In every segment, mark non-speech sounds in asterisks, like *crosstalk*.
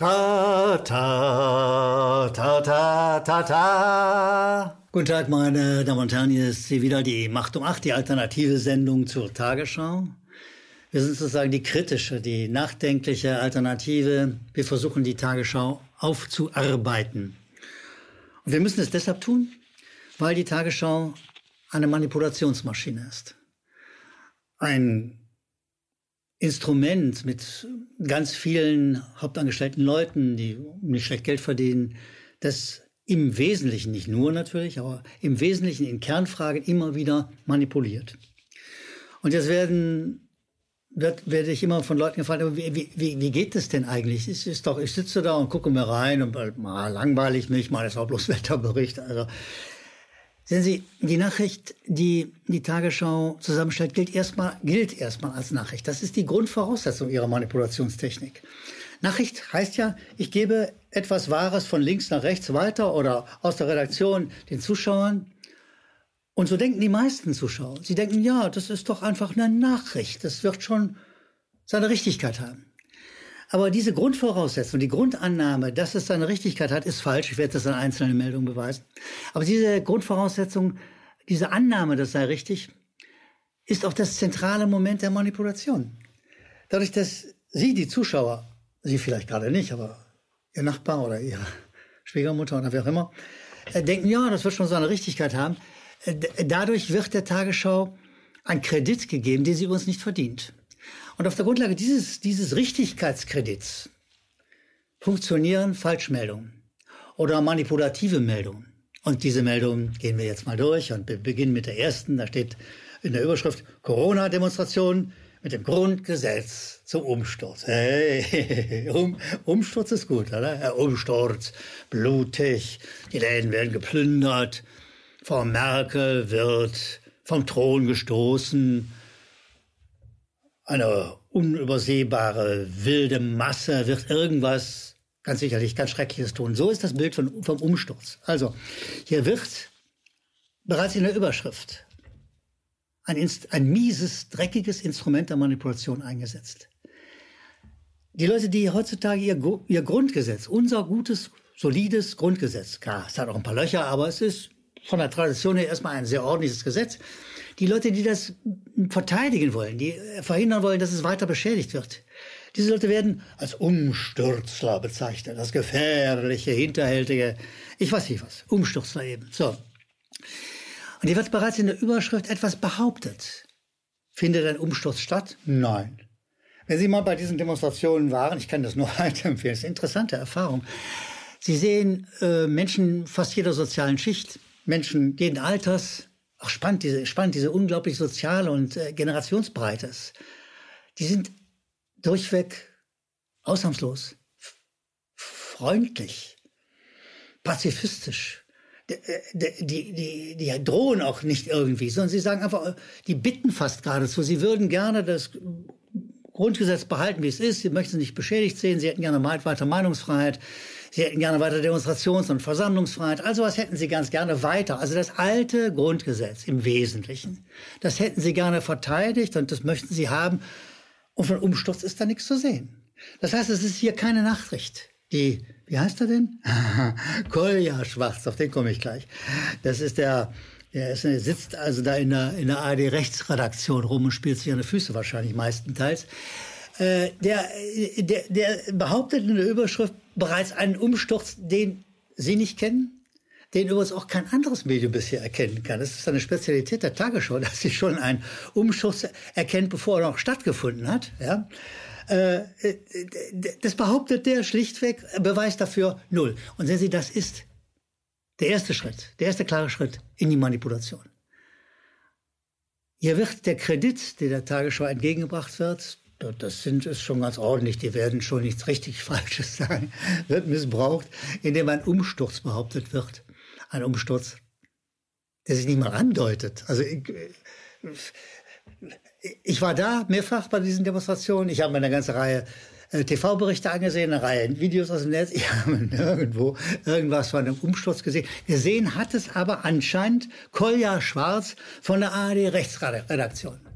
Ta, ta, ta, ta, ta, ta. Guten Tag, meine Damen und Herren, hier ist sie wieder, die Macht um acht, die alternative Sendung zur Tagesschau. Wir sind sozusagen die kritische, die nachdenkliche Alternative. Wir versuchen, die Tagesschau aufzuarbeiten. Und wir müssen es deshalb tun, weil die Tagesschau eine Manipulationsmaschine ist. Ein Instrument mit ganz vielen hauptangestellten Leuten, die nicht schlecht Geld verdienen, das im Wesentlichen, nicht nur natürlich, aber im Wesentlichen in Kernfragen immer wieder manipuliert. Und jetzt werden wird, werde ich immer von Leuten gefragt, wie, wie, wie geht das denn eigentlich? Es ist doch, ich sitze da und gucke mir rein und mal langweilig mich, mal ist auch bloß *laughs* Wetterbericht. Also Sehen Sie, die Nachricht, die die Tagesschau zusammenstellt, gilt erstmal, gilt erstmal als Nachricht. Das ist die Grundvoraussetzung ihrer Manipulationstechnik. Nachricht heißt ja, ich gebe etwas Wahres von links nach rechts weiter oder aus der Redaktion den Zuschauern. Und so denken die meisten Zuschauer. Sie denken, ja, das ist doch einfach eine Nachricht. Das wird schon seine Richtigkeit haben. Aber diese Grundvoraussetzung, die Grundannahme, dass es seine Richtigkeit hat, ist falsch. Ich werde das an einzelnen Meldungen beweisen. Aber diese Grundvoraussetzung, diese Annahme, das sei richtig, ist auch das zentrale Moment der Manipulation. Dadurch, dass Sie, die Zuschauer, Sie vielleicht gerade nicht, aber Ihr Nachbar oder Ihre Schwiegermutter oder wer auch immer, äh, denken, ja, das wird schon seine Richtigkeit haben. Äh, dadurch wird der Tagesschau ein Kredit gegeben, den sie uns nicht verdient. Und auf der Grundlage dieses, dieses Richtigkeitskredits funktionieren Falschmeldungen oder manipulative Meldungen. Und diese Meldungen gehen wir jetzt mal durch und beginnen mit der ersten. Da steht in der Überschrift Corona-Demonstration mit dem Grundgesetz zum Umsturz. Hey, *laughs* um, Umsturz ist gut, oder? Umsturz, blutig, die Läden werden geplündert, Frau Merkel wird vom Thron gestoßen, eine unübersehbare, wilde Masse wird irgendwas ganz sicherlich ganz Schreckliches tun. So ist das Bild von, vom Umsturz. Also, hier wird bereits in der Überschrift ein, ein mieses, dreckiges Instrument der Manipulation eingesetzt. Die Leute, die heutzutage ihr, ihr Grundgesetz, unser gutes, solides Grundgesetz, klar, es hat auch ein paar Löcher, aber es ist von der Tradition her erstmal ein sehr ordentliches Gesetz, die Leute, die das verteidigen wollen, die verhindern wollen, dass es weiter beschädigt wird, diese Leute werden als Umstürzler bezeichnet, als gefährliche, hinterhältige, ich weiß nicht was, Umstürzler eben. So. Und hier wird bereits in der Überschrift etwas behauptet. Findet ein Umsturz statt? Nein. Wenn Sie mal bei diesen Demonstrationen waren, ich kann das nur *laughs* weiterempfehlen, das ist eine interessante Erfahrung. Sie sehen äh, Menschen fast jeder sozialen Schicht, Menschen jeden Alters, auch spannend, diese, spannend, diese unglaublich soziale und äh, Generationsbreite. Die sind durchweg ausnahmslos, freundlich, pazifistisch. Die, äh, die, die, die drohen auch nicht irgendwie, sondern sie sagen einfach, die bitten fast geradezu, sie würden gerne das Grundgesetz behalten, wie es ist, sie möchten es nicht beschädigt sehen, sie hätten gerne weiter Meinungsfreiheit. Sie hätten gerne weiter Demonstrations- und Versammlungsfreiheit. Also was hätten Sie ganz gerne weiter? Also das alte Grundgesetz im Wesentlichen. Das hätten Sie gerne verteidigt und das möchten Sie haben. Und von Umsturz ist da nichts zu sehen. Das heißt, es ist hier keine Nachricht. Die, wie heißt er denn? *laughs* Kolja Schwarz, auf den komme ich gleich. Das ist der, der ist, sitzt also da in der, in der ARD-Rechtsredaktion rum und spielt sich an die Füße wahrscheinlich meistenteils. Äh, der, der, der behauptet in der Überschrift bereits einen Umsturz, den Sie nicht kennen, den übrigens auch kein anderes Medium bisher erkennen kann. Das ist eine Spezialität der Tagesschau, *laughs* dass sie schon einen Umsturz erkennt, bevor er noch stattgefunden hat. Ja? Äh, das behauptet der schlichtweg, Beweis dafür null. Und sehen Sie, das ist der erste Schritt, der erste klare Schritt in die Manipulation. Hier wird der Kredit, der der Tagesschau entgegengebracht wird, das sind es schon ganz ordentlich, die werden schon nichts richtig *laughs* Falsches sagen, wird missbraucht, indem ein Umsturz behauptet wird. Ein Umsturz, der sich nicht mal andeutet. Also ich, ich war da mehrfach bei diesen Demonstrationen. Ich habe mir eine ganze Reihe äh, TV-Berichte angesehen, eine Reihe Videos aus dem Netz. *laughs* Ich habe nirgendwo irgendwas von einem Umsturz gesehen. Gesehen hat es aber anscheinend Kolja Schwarz von der ARD Rechtsredaktion.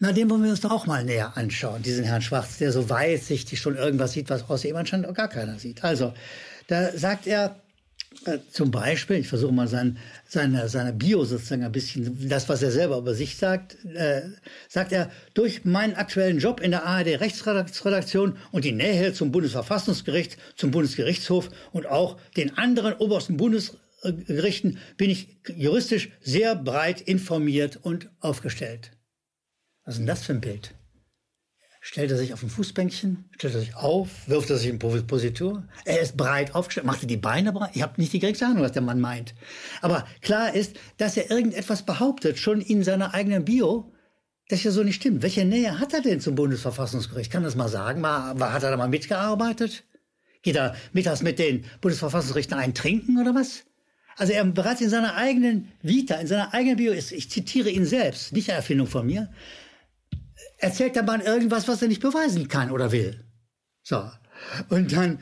Na, den wollen wir uns doch auch mal näher anschauen, diesen Herrn Schwarz, der so weitsichtig schon irgendwas sieht, was außer ihm anscheinend auch gar keiner sieht. Also, da sagt er äh, zum Beispiel, ich versuche mal sein, seine, seine Bio sozusagen ein bisschen, das, was er selber über sich sagt, äh, sagt er, durch meinen aktuellen Job in der ARD-Rechtsredaktion und die Nähe zum Bundesverfassungsgericht, zum Bundesgerichtshof und auch den anderen obersten Bundesgerichten bin ich juristisch sehr breit informiert und aufgestellt. Was ist denn das für ein Bild? Stellt er sich auf ein Fußbänkchen, stellt er sich auf, wirft er sich in Positur. Er ist breit aufgestellt, macht er die Beine breit. Ich habe nicht die geringste Ahnung, was der Mann meint. Aber klar ist, dass er irgendetwas behauptet, schon in seiner eigenen Bio, das ja so nicht stimmt. Welche Nähe hat er denn zum Bundesverfassungsgericht? Kann das mal sagen? Mal, hat er da mal mitgearbeitet? Geht er mittags mit den Bundesverfassungsrichtern einen trinken oder was? Also er bereits in seiner eigenen Vita, in seiner eigenen Bio ist, ich zitiere ihn selbst, nicht eine Erfindung von mir, erzählt der Mann irgendwas, was er nicht beweisen kann oder will. So. Und dann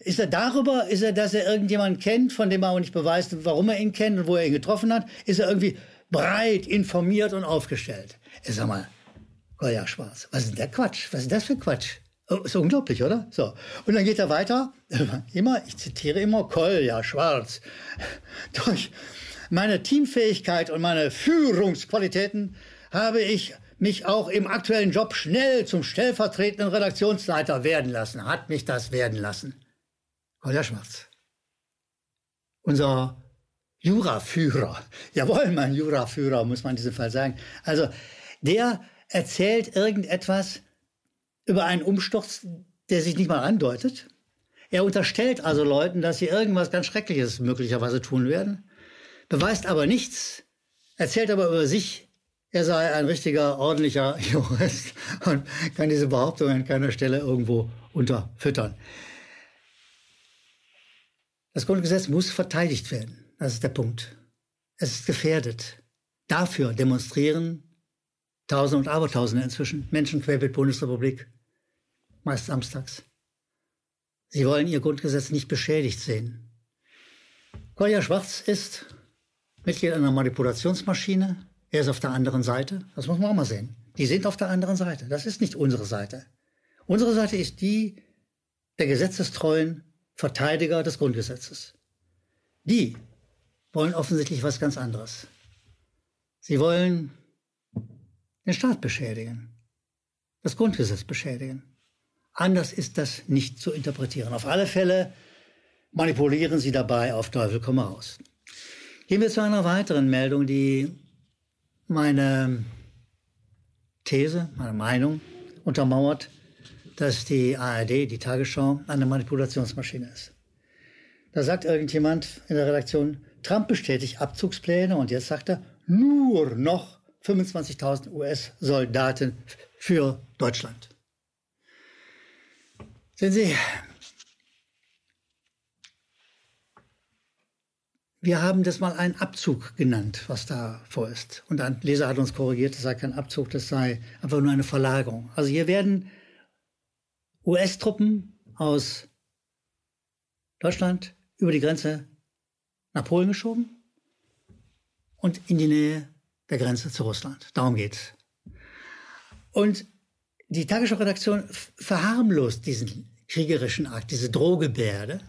ist er darüber, ist er, dass er irgendjemanden kennt, von dem er aber nicht beweist, warum er ihn kennt und wo er ihn getroffen hat, ist er irgendwie breit informiert und aufgestellt. Ich sag mal, Kolja Schwarz, was ist denn der Quatsch? Was ist das für Quatsch? Oh, ist unglaublich, oder? So. Und dann geht er weiter. *laughs* Immer, ich zitiere immer Kolja Schwarz. Durch meine Teamfähigkeit und meine Führungsqualitäten habe ich mich auch im aktuellen Job schnell zum stellvertretenden Redaktionsleiter werden lassen, hat mich das werden lassen. Kolja Schwarz. Unser Juraführer. *laughs* Jawohl, mein Juraführer, muss man in diesem Fall sagen. Also, der erzählt irgendetwas über einen Umsturz, der sich nicht mal andeutet. Er unterstellt also Leuten, dass sie irgendwas ganz Schreckliches möglicherweise tun werden, beweist aber nichts, erzählt aber über sich er sei ein richtiger, ordentlicher *laughs* Jurist und kann diese Behauptung an keiner Stelle irgendwo unterfüttern. Das Grundgesetz muss verteidigt werden. Das ist der Punkt. Es ist gefährdet. Dafür demonstrieren Tausende und Abertausende inzwischen Menschen querbeet Bundesrepublik, meist samstags. Sie wollen ihr Grundgesetz nicht beschädigt sehen. Kolja Schwarz ist Mitglied einer Manipulationsmaschine, er ist auf der anderen Seite. Das muss man auch mal sehen. Die sind auf der anderen Seite. Das ist nicht unsere Seite. Unsere Seite ist die der gesetzestreuen Verteidiger des Grundgesetzes. Die wollen offensichtlich was ganz anderes. Sie wollen den Staat beschädigen, das Grundgesetz beschädigen. Anders ist das nicht zu interpretieren. Auf alle Fälle manipulieren sie dabei auf Teufel komm raus. Gehen wir zu einer weiteren Meldung, die meine These, meine Meinung untermauert, dass die ARD, die Tagesschau, eine Manipulationsmaschine ist. Da sagt irgendjemand in der Redaktion, Trump bestätigt Abzugspläne und jetzt sagt er, nur noch 25.000 US-Soldaten für Deutschland. Sehen Sie, Wir haben das mal einen Abzug genannt, was da vor ist. Und ein Leser hat uns korrigiert, das sei kein Abzug, das sei einfach nur eine Verlagerung. Also hier werden US-Truppen aus Deutschland über die Grenze nach Polen geschoben und in die Nähe der Grenze zu Russland. Darum geht's. Und die Tagesschau-Redaktion verharmlost diesen kriegerischen Akt, diese Drohgebärde,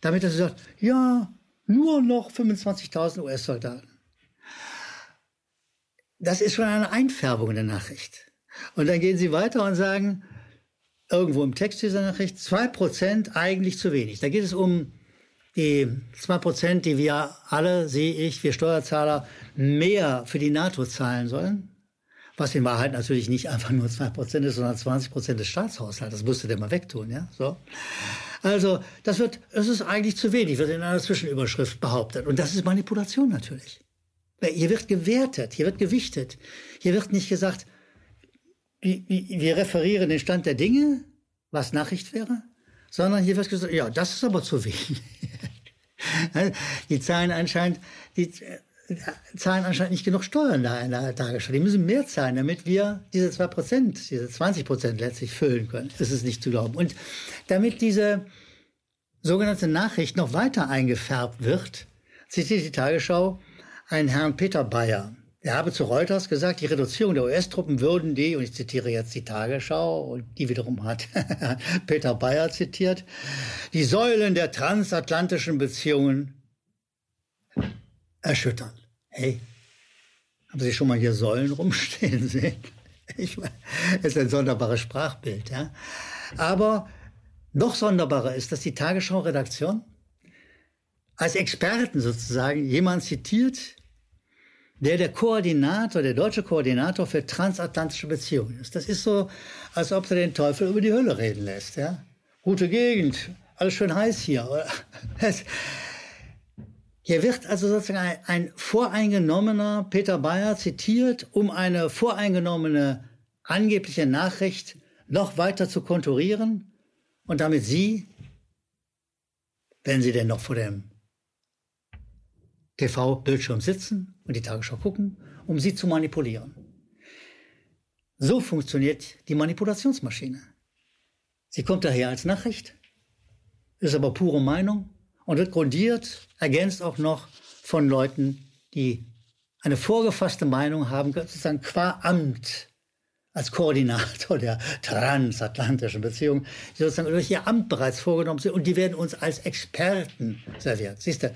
damit er sagt, ja, nur noch 25.000 US-Soldaten. Das ist schon eine Einfärbung in der Nachricht. Und dann gehen sie weiter und sagen, irgendwo im Text dieser Nachricht, 2% eigentlich zu wenig. Da geht es um die 2%, die wir alle, sehe ich, wir Steuerzahler, mehr für die NATO zahlen sollen. Was in Wahrheit natürlich nicht einfach nur 2% ist, sondern 20% des Staatshaushalts. Das musste der mal wegtun, ja, so. Also das wird, es ist eigentlich zu wenig, wird in einer Zwischenüberschrift behauptet. Und das ist Manipulation natürlich. Hier wird gewertet, hier wird gewichtet. Hier wird nicht gesagt, wir referieren den Stand der Dinge, was Nachricht wäre, sondern hier wird gesagt, ja, das ist aber zu wenig. *laughs* die zahlen anscheinend, die zahlen anscheinend nicht genug Steuern da in der Tagesschau. Die müssen mehr zahlen, damit wir diese zwei Prozent, diese 20 Prozent letztlich füllen können. Das ist nicht zu glauben. Und damit diese sogenannte Nachricht noch weiter eingefärbt wird, zitiert die Tagesschau einen Herrn Peter Bayer. er habe zu Reuters gesagt, die Reduzierung der US-Truppen würden die, und ich zitiere jetzt die Tagesschau, und die wiederum hat *laughs* Peter Bayer zitiert, die Säulen der transatlantischen Beziehungen erschüttern. Hey, haben Sie schon mal hier Säulen rumstehen *laughs* sehen? Ich meine, ist ein sonderbares Sprachbild. Ja? Aber noch sonderbarer ist, dass die Tagesschau-Redaktion als Experten sozusagen jemand zitiert, der der Koordinator, der deutsche Koordinator für transatlantische Beziehungen ist. Das ist so, als ob er den Teufel über die Hölle reden lässt. Ja? Gute Gegend, alles schön heiß hier. *laughs* Hier wird also sozusagen ein, ein voreingenommener Peter Bayer zitiert, um eine voreingenommene angebliche Nachricht noch weiter zu konturieren und damit Sie, wenn Sie denn noch vor dem TV-Bildschirm sitzen und die Tagesschau gucken, um sie zu manipulieren. So funktioniert die Manipulationsmaschine. Sie kommt daher als Nachricht, ist aber pure Meinung und grundiert, ergänzt auch noch von Leuten, die eine vorgefasste Meinung haben, sozusagen qua Amt als Koordinator der transatlantischen Beziehungen, die sozusagen durch ihr Amt bereits vorgenommen sind und die werden uns als Experten serviert. Siehst du,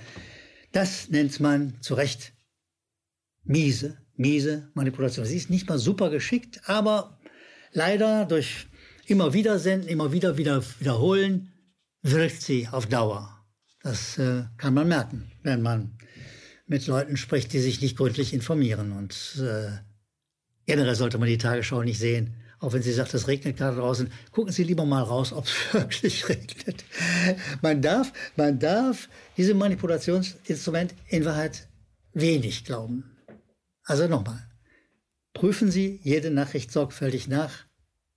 das nennt man zu Recht miese, miese Manipulation. Sie ist nicht mal super geschickt, aber leider durch immer wieder senden, immer wieder, wieder wiederholen, wirkt sie auf Dauer. Das äh, kann man merken, wenn man mit Leuten spricht, die sich nicht gründlich informieren. Und äh, generell sollte man die Tagesschau nicht sehen, auch wenn sie sagt, es regnet gerade draußen, gucken Sie lieber mal raus, ob es *laughs* wirklich regnet. Man darf, man darf diesem Manipulationsinstrument in Wahrheit wenig glauben. Also nochmal, prüfen Sie jede Nachricht sorgfältig nach,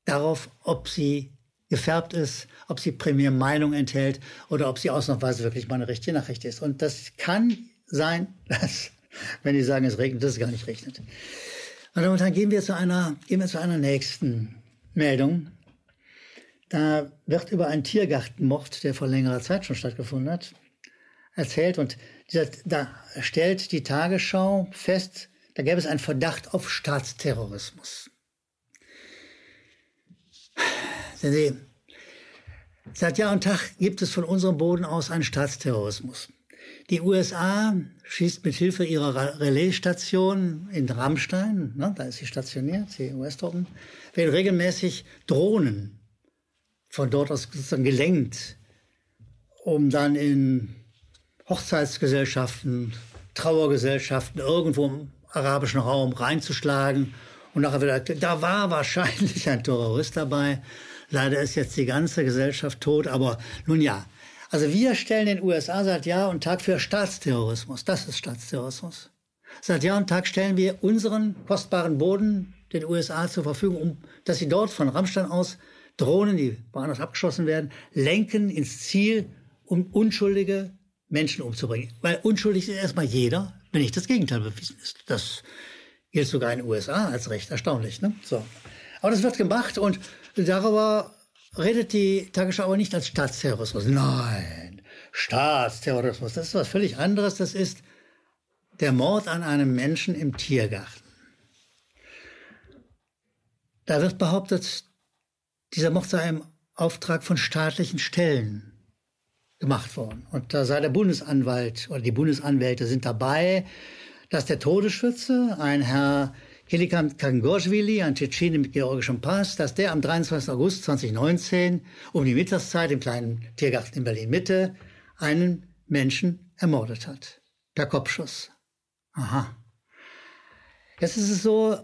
darauf, ob sie gefärbt ist, ob sie primär Meinung enthält oder ob sie ausnahmsweise wirklich mal eine richtige Nachricht ist. Und das kann sein, *laughs* dass, wenn die sagen, es regnet, dass es gar nicht regnet. Und dann gehen wir zu einer, gehen wir zu einer nächsten Meldung. Da wird über einen Tiergartenmord, der vor längerer Zeit schon stattgefunden hat, erzählt. Und dieser, da stellt die Tagesschau fest, da gäbe es einen Verdacht auf Staatsterrorismus. Sehen Sie, seit Jahr und Tag gibt es von unserem Boden aus einen Staatsterrorismus. Die USA schießt mit Hilfe ihrer Relaisstation in Rammstein, ne, da ist sie stationiert, die US-Truppen, werden regelmäßig Drohnen von dort aus sozusagen gelenkt, um dann in Hochzeitsgesellschaften, Trauergesellschaften irgendwo im arabischen Raum reinzuschlagen. Und nachher wieder, da war wahrscheinlich ein Terrorist dabei. Leider ist jetzt die ganze Gesellschaft tot, aber nun ja, also wir stellen den USA seit Jahr und Tag für Staatsterrorismus. Das ist Staatsterrorismus. Seit Jahr und Tag stellen wir unseren kostbaren Boden den USA zur Verfügung, um, dass sie dort von Rammstein aus Drohnen, die woanders abgeschossen werden, lenken ins Ziel, um unschuldige Menschen umzubringen. Weil unschuldig ist erstmal jeder, wenn nicht das Gegenteil bewiesen ist. Das gilt sogar in den USA als recht erstaunlich. Ne? So. Aber das wird gemacht und darüber redet die Tagesschau aber nicht als Staatsterrorismus. Nein, Staatsterrorismus, das ist was völlig anderes. Das ist der Mord an einem Menschen im Tiergarten. Da wird behauptet, dieser Mord sei im Auftrag von staatlichen Stellen gemacht worden. Und da sei der Bundesanwalt oder die Bundesanwälte sind dabei, dass der Todesschütze, ein Herr Helikan Kangorschwili, ein Tschetschene mit georgischem Pass, dass der am 23. August 2019 um die Mittagszeit im kleinen Tiergarten in Berlin-Mitte einen Menschen ermordet hat. Per Kopfschuss. Aha. Jetzt ist es so,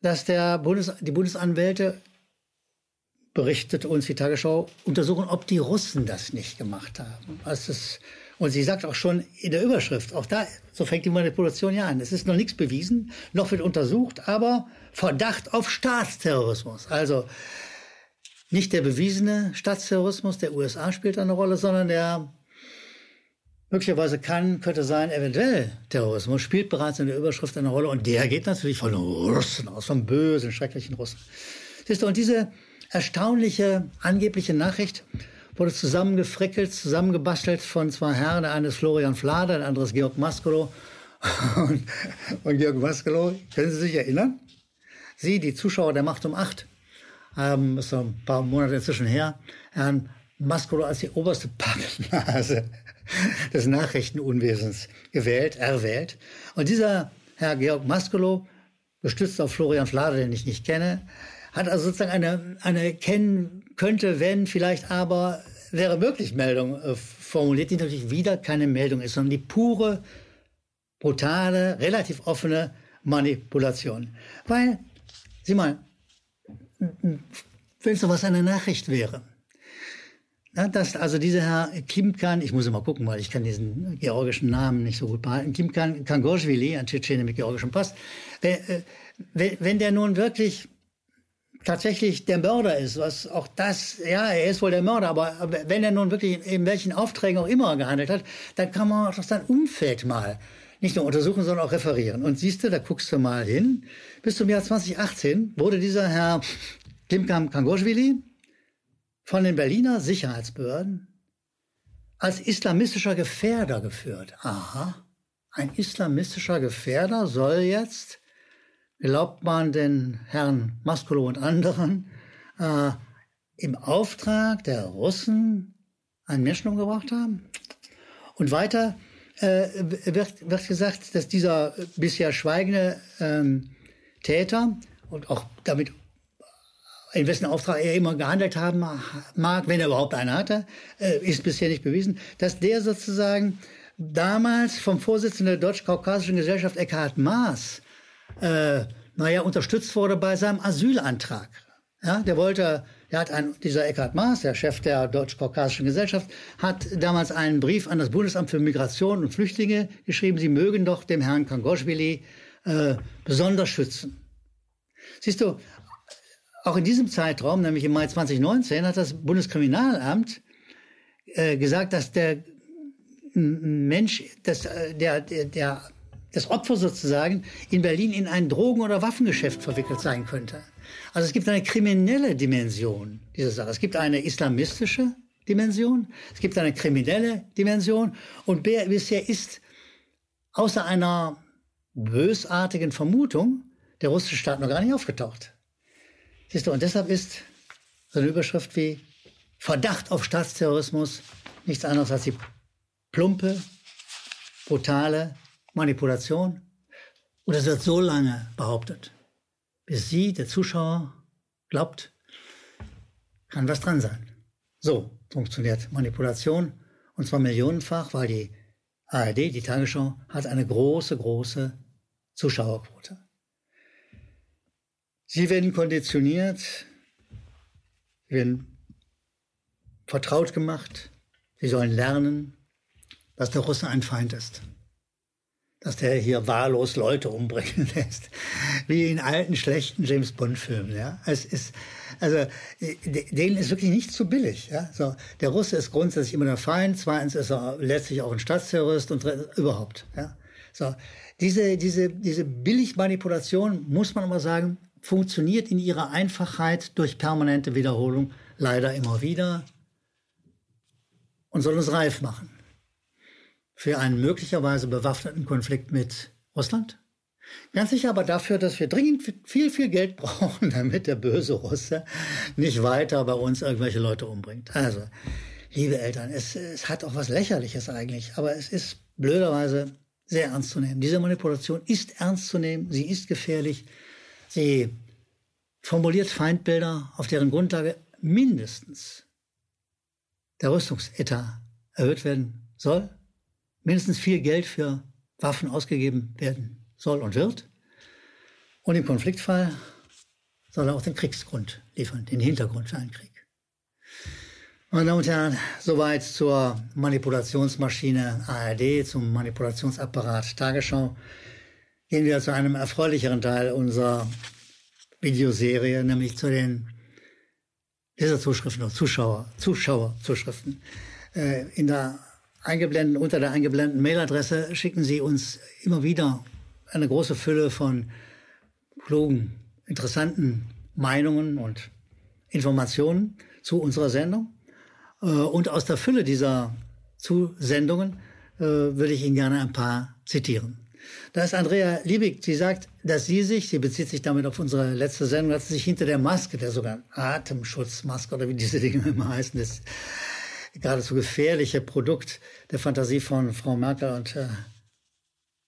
dass der Bundes, die Bundesanwälte berichtet uns die Tagesschau, untersuchen, ob die Russen das nicht gemacht haben. Also es und sie sagt auch schon in der Überschrift, auch da, so fängt die Manipulation ja an. Es ist noch nichts bewiesen, noch wird untersucht, aber Verdacht auf Staatsterrorismus. Also nicht der bewiesene Staatsterrorismus der USA spielt eine Rolle, sondern der möglicherweise kann, könnte sein, eventuell Terrorismus spielt bereits in der Überschrift eine Rolle und der geht natürlich von Russen aus, von bösen, schrecklichen Russen. Siehst du, und diese erstaunliche, angebliche Nachricht wurde zusammengefrickelt, zusammengebastelt von zwei Herren. Der eine ist Florian Flader, der andere ist Georg Maskolo. *laughs* Und, und Georg Maskelow, können Sie sich erinnern? Sie, die Zuschauer der Macht um acht, haben, ist so ein paar Monate inzwischen her, Herrn Maskelow als die oberste Pappnase *laughs* des Nachrichtenunwesens gewählt, erwählt. Und dieser Herr Georg Maskelow, gestützt auf Florian Flade, den ich nicht kenne, hat also sozusagen eine, eine kennen könnte, wenn, vielleicht aber, wäre möglich Meldung äh, formuliert, die natürlich wieder keine Meldung ist, sondern die pure, brutale, relativ offene Manipulation. Weil, sieh mal, wenn es sowas eine Nachricht wäre, ja, dass also dieser Herr Kimkan, ich muss immer gucken, weil ich kann diesen georgischen Namen nicht so gut behalten, Kimkan Kangorschwili, ein Tschetschene mit georgischem Pass, wenn, äh, wenn der nun wirklich tatsächlich der Mörder ist, was auch das, ja, er ist wohl der Mörder, aber wenn er nun wirklich in welchen Aufträgen auch immer gehandelt hat, dann kann man auch sein Umfeld mal nicht nur untersuchen, sondern auch referieren. Und siehst du, da guckst du mal hin, bis zum Jahr 2018 wurde dieser Herr Klimkam Kangoschwili von den Berliner Sicherheitsbehörden als islamistischer Gefährder geführt. Aha, ein islamistischer Gefährder soll jetzt glaubt man den Herrn Maskolo und anderen, äh, im Auftrag der Russen einen Menschen umgebracht haben. Und weiter äh, wird, wird gesagt, dass dieser bisher schweigende ähm, Täter und auch damit in wessen Auftrag er immer gehandelt haben mag, wenn er überhaupt einen hatte, äh, ist bisher nicht bewiesen, dass der sozusagen damals vom Vorsitzenden der Deutsch-Kaukasischen Gesellschaft Eckhard Maas äh, naja, unterstützt wurde bei seinem Asylantrag. Ja, der wollte, er hat ein, dieser Eckhard Maas, der Chef der Deutsch-Kaukasischen Gesellschaft, hat damals einen Brief an das Bundesamt für Migration und Flüchtlinge geschrieben, sie mögen doch dem Herrn Kangoschwili äh, besonders schützen. Siehst du, auch in diesem Zeitraum, nämlich im Mai 2019, hat das Bundeskriminalamt äh, gesagt, dass der Mensch, dass äh, der, der, der das Opfer sozusagen in Berlin in ein Drogen- oder Waffengeschäft verwickelt sein könnte. Also es gibt eine kriminelle Dimension dieser Sache. Es gibt eine islamistische Dimension, es gibt eine kriminelle Dimension und bisher ist außer einer bösartigen Vermutung der russische Staat noch gar nicht aufgetaucht. Siehst du, und deshalb ist so eine Überschrift wie Verdacht auf Staatsterrorismus nichts anderes als die plumpe, brutale Manipulation. Und es wird so lange behauptet, bis Sie, der Zuschauer, glaubt, kann was dran sein. So funktioniert Manipulation und zwar millionenfach, weil die ARD, die Tagesschau, hat eine große, große Zuschauerquote. Sie werden konditioniert, sie werden vertraut gemacht, sie sollen lernen, dass der Russe ein Feind ist dass der hier wahllos Leute umbringen *laughs* lässt, wie in alten schlechten James Bond Filmen. Ja, es ist also denen ist wirklich nicht zu billig. Ja, so der Russe ist grundsätzlich immer der Feind. Zweitens ist er letztlich auch ein Staatsterrorist und überhaupt. Ja, so diese diese diese Billigmanipulation muss man aber sagen funktioniert in ihrer Einfachheit durch permanente Wiederholung leider immer wieder und soll uns reif machen für einen möglicherweise bewaffneten Konflikt mit Russland? Ganz sicher aber dafür, dass wir dringend viel, viel Geld *laughs* brauchen, damit der böse Russe nicht weiter bei uns irgendwelche Leute umbringt. Also, liebe Eltern, es, es hat auch was Lächerliches eigentlich, aber es ist blöderweise sehr ernst zu nehmen. Diese Manipulation ist ernst zu nehmen, sie ist gefährlich, sie formuliert Feindbilder, auf deren Grundlage mindestens der Rüstungsetat erhöht werden soll mindestens viel Geld für Waffen ausgegeben werden soll und wird. Und im Konfliktfall soll er auch den Kriegsgrund liefern, den Hintergrund für einen Krieg. Meine Damen und Herren, soweit zur Manipulationsmaschine ARD, zum Manipulationsapparat Tagesschau. Gehen wir zu einem erfreulicheren Teil unserer Videoserie, nämlich zu den Leserzuschriften oder Zuschauer, Zuschauerzuschriften. Äh, in der eingeblendet, unter der eingeblendeten Mailadresse schicken Sie uns immer wieder eine große Fülle von klugen, interessanten Meinungen und Informationen zu unserer Sendung. Äh, und aus der Fülle dieser Zusendungen äh, würde ich Ihnen gerne ein paar zitieren. Da ist Andrea Liebig, sie sagt, dass sie sich, sie bezieht sich damit auf unsere letzte Sendung, dass sie sich hinter der Maske, der sogenannten Atemschutzmaske oder wie diese Dinge immer heißen, das geradezu gefährliche Produkt der Fantasie von Frau Merkel und äh,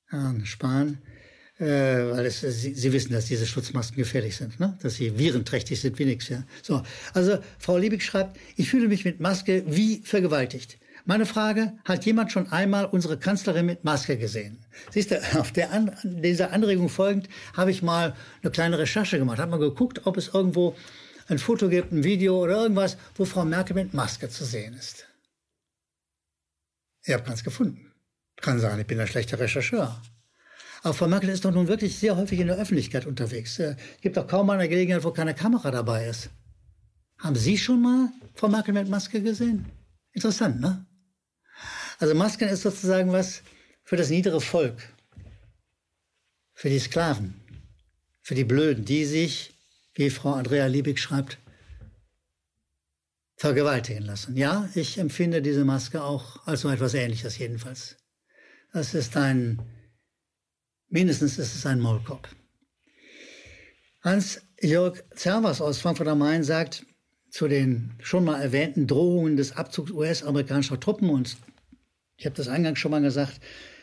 Herrn Spahn, äh, weil es, sie, sie, wissen, dass diese Schutzmasken gefährlich sind, ne? dass sie virenträchtig sind wie nichts. Ja? So, also Frau Liebig schreibt, ich fühle mich mit Maske wie vergewaltigt. Meine Frage, hat jemand schon einmal unsere Kanzlerin mit Maske gesehen? Siehst du, auf der An dieser Anregung folgend habe ich mal eine kleine Recherche gemacht, habe mal geguckt, ob es irgendwo ein Foto gibt, ein Video oder irgendwas, wo Frau Merkel mit Maske zu sehen ist. Ich habe keins gefunden. Kann sein, ich bin ein schlechter Rechercheur. Aber Frau Merkel ist doch nun wirklich sehr häufig in der Öffentlichkeit unterwegs. Es gibt doch kaum eine Gelegenheit, wo keine Kamera dabei ist. Haben Sie schon mal Frau Merkel mit Maske gesehen? Interessant, ne? Also Masken ist sozusagen was für das niedere Volk, für die Sklaven, für die Blöden, die sich, wie Frau Andrea Liebig schreibt, vergewaltigen lassen. Ja, ich empfinde diese Maske auch als so etwas Ähnliches jedenfalls. Das ist ein, mindestens ist es ein Maulkorb. Hans-Jörg Zervas aus Frankfurt am Main sagt zu den schon mal erwähnten Drohungen des Abzugs US-amerikanischer Truppen und ich habe das eingangs schon mal gesagt.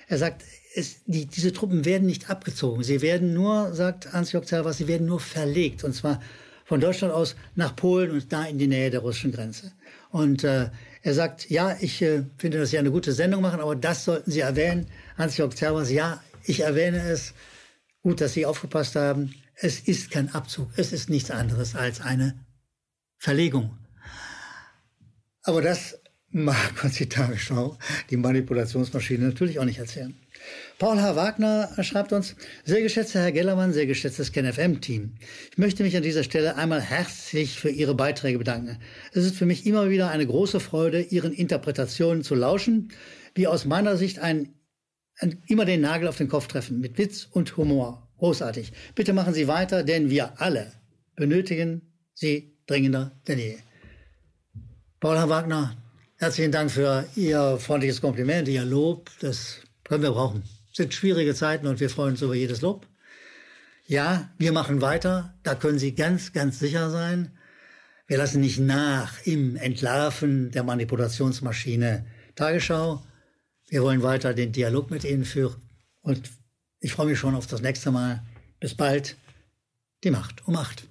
Er sagt, es, die, diese Truppen werden nicht abgezogen. Sie werden nur, sagt Hans-Jörg Zervas, sie werden nur verlegt. Und zwar von Deutschland aus nach Polen und da in die Nähe der russischen Grenze. Und äh, er sagt, ja, ich äh, finde, dass Sie eine gute Sendung machen, aber das sollten Sie erwähnen. Hans-Jörg Zervas, ja, ich erwähne es. Gut, dass Sie aufgepasst haben. Es ist kein Abzug. Es ist nichts anderes als eine Verlegung. Aber das mag uns die Tagesschau, die Manipulationsmaschine, natürlich auch nicht erzählen. Paul H. Wagner schreibt uns, sehr geschätzter Herr Gellermann, sehr geschätztes KenFM-Team. Ich möchte mich an dieser Stelle einmal herzlich für Ihre Beiträge bedanken. Es ist für mich immer wieder eine große Freude, Ihren Interpretationen zu lauschen, die aus meiner Sicht ein, ein, immer den Nagel auf den Kopf treffen, mit Witz und Humor. Großartig. Bitte machen Sie weiter, denn wir alle benötigen Sie dringender denn je. Paul H. Wagner, Herzlichen Dank für Ihr freundliches Kompliment, Ihr Lob. Das können wir brauchen. Es sind schwierige Zeiten und wir freuen uns über jedes Lob. Ja, wir machen weiter. Da können Sie ganz, ganz sicher sein. Wir lassen nicht nach im Entlarven der Manipulationsmaschine Tagesschau. Wir wollen weiter den Dialog mit Ihnen führen. Und ich freue mich schon auf das nächste Mal. Bis bald. Die Macht um Macht.